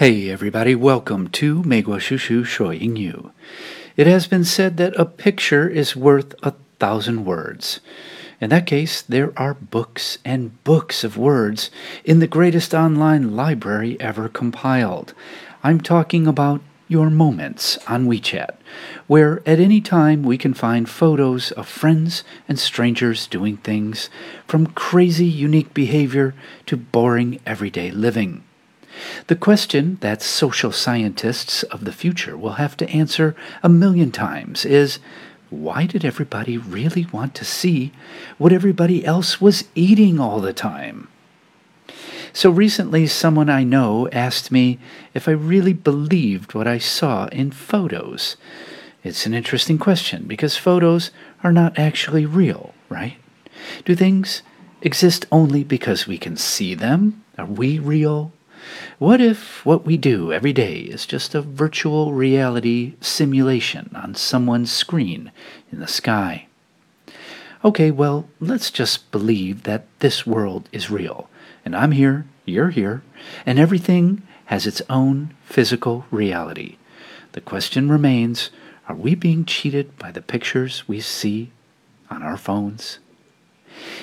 Hey everybody, welcome to Meiguo Shushu Shuo Yingyu. It has been said that a picture is worth a thousand words. In that case, there are books and books of words in the greatest online library ever compiled. I'm talking about your moments on WeChat, where at any time we can find photos of friends and strangers doing things, from crazy unique behavior to boring everyday living. The question that social scientists of the future will have to answer a million times is why did everybody really want to see what everybody else was eating all the time? So recently, someone I know asked me if I really believed what I saw in photos. It's an interesting question because photos are not actually real, right? Do things exist only because we can see them? Are we real? What if what we do every day is just a virtual reality simulation on someone's screen in the sky? Okay, well, let's just believe that this world is real, and I'm here, you're here, and everything has its own physical reality. The question remains are we being cheated by the pictures we see on our phones?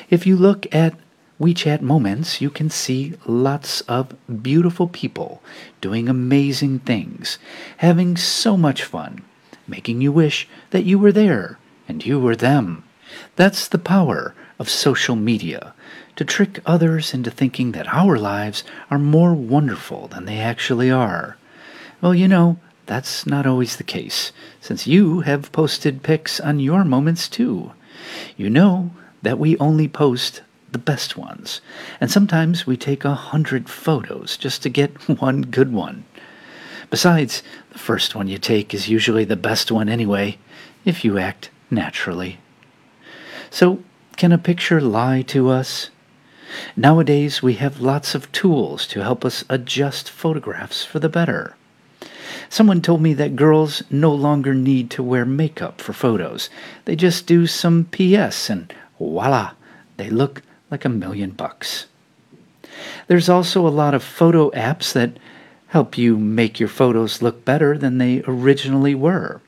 If you look at WeChat moments, you can see lots of beautiful people doing amazing things, having so much fun, making you wish that you were there and you were them. That's the power of social media to trick others into thinking that our lives are more wonderful than they actually are. Well, you know, that's not always the case, since you have posted pics on your moments too. You know that we only post the best ones. And sometimes we take a hundred photos just to get one good one. Besides, the first one you take is usually the best one anyway, if you act naturally. So, can a picture lie to us? Nowadays, we have lots of tools to help us adjust photographs for the better. Someone told me that girls no longer need to wear makeup for photos. They just do some PS and voila, they look like a million bucks. There's also a lot of photo apps that help you make your photos look better than they originally were.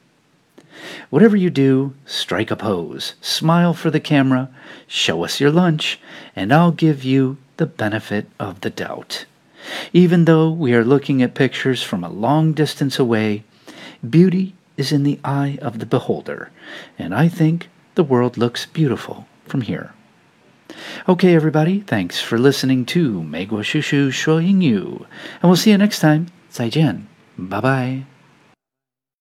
Whatever you do, strike a pose, smile for the camera, show us your lunch, and I'll give you the benefit of the doubt. Even though we are looking at pictures from a long distance away, beauty is in the eye of the beholder, and I think the world looks beautiful from here. Okay, everybody, thanks for listening to Meiguo Shushu Yu, and we'll see you next time. Zaijian. Bye bye.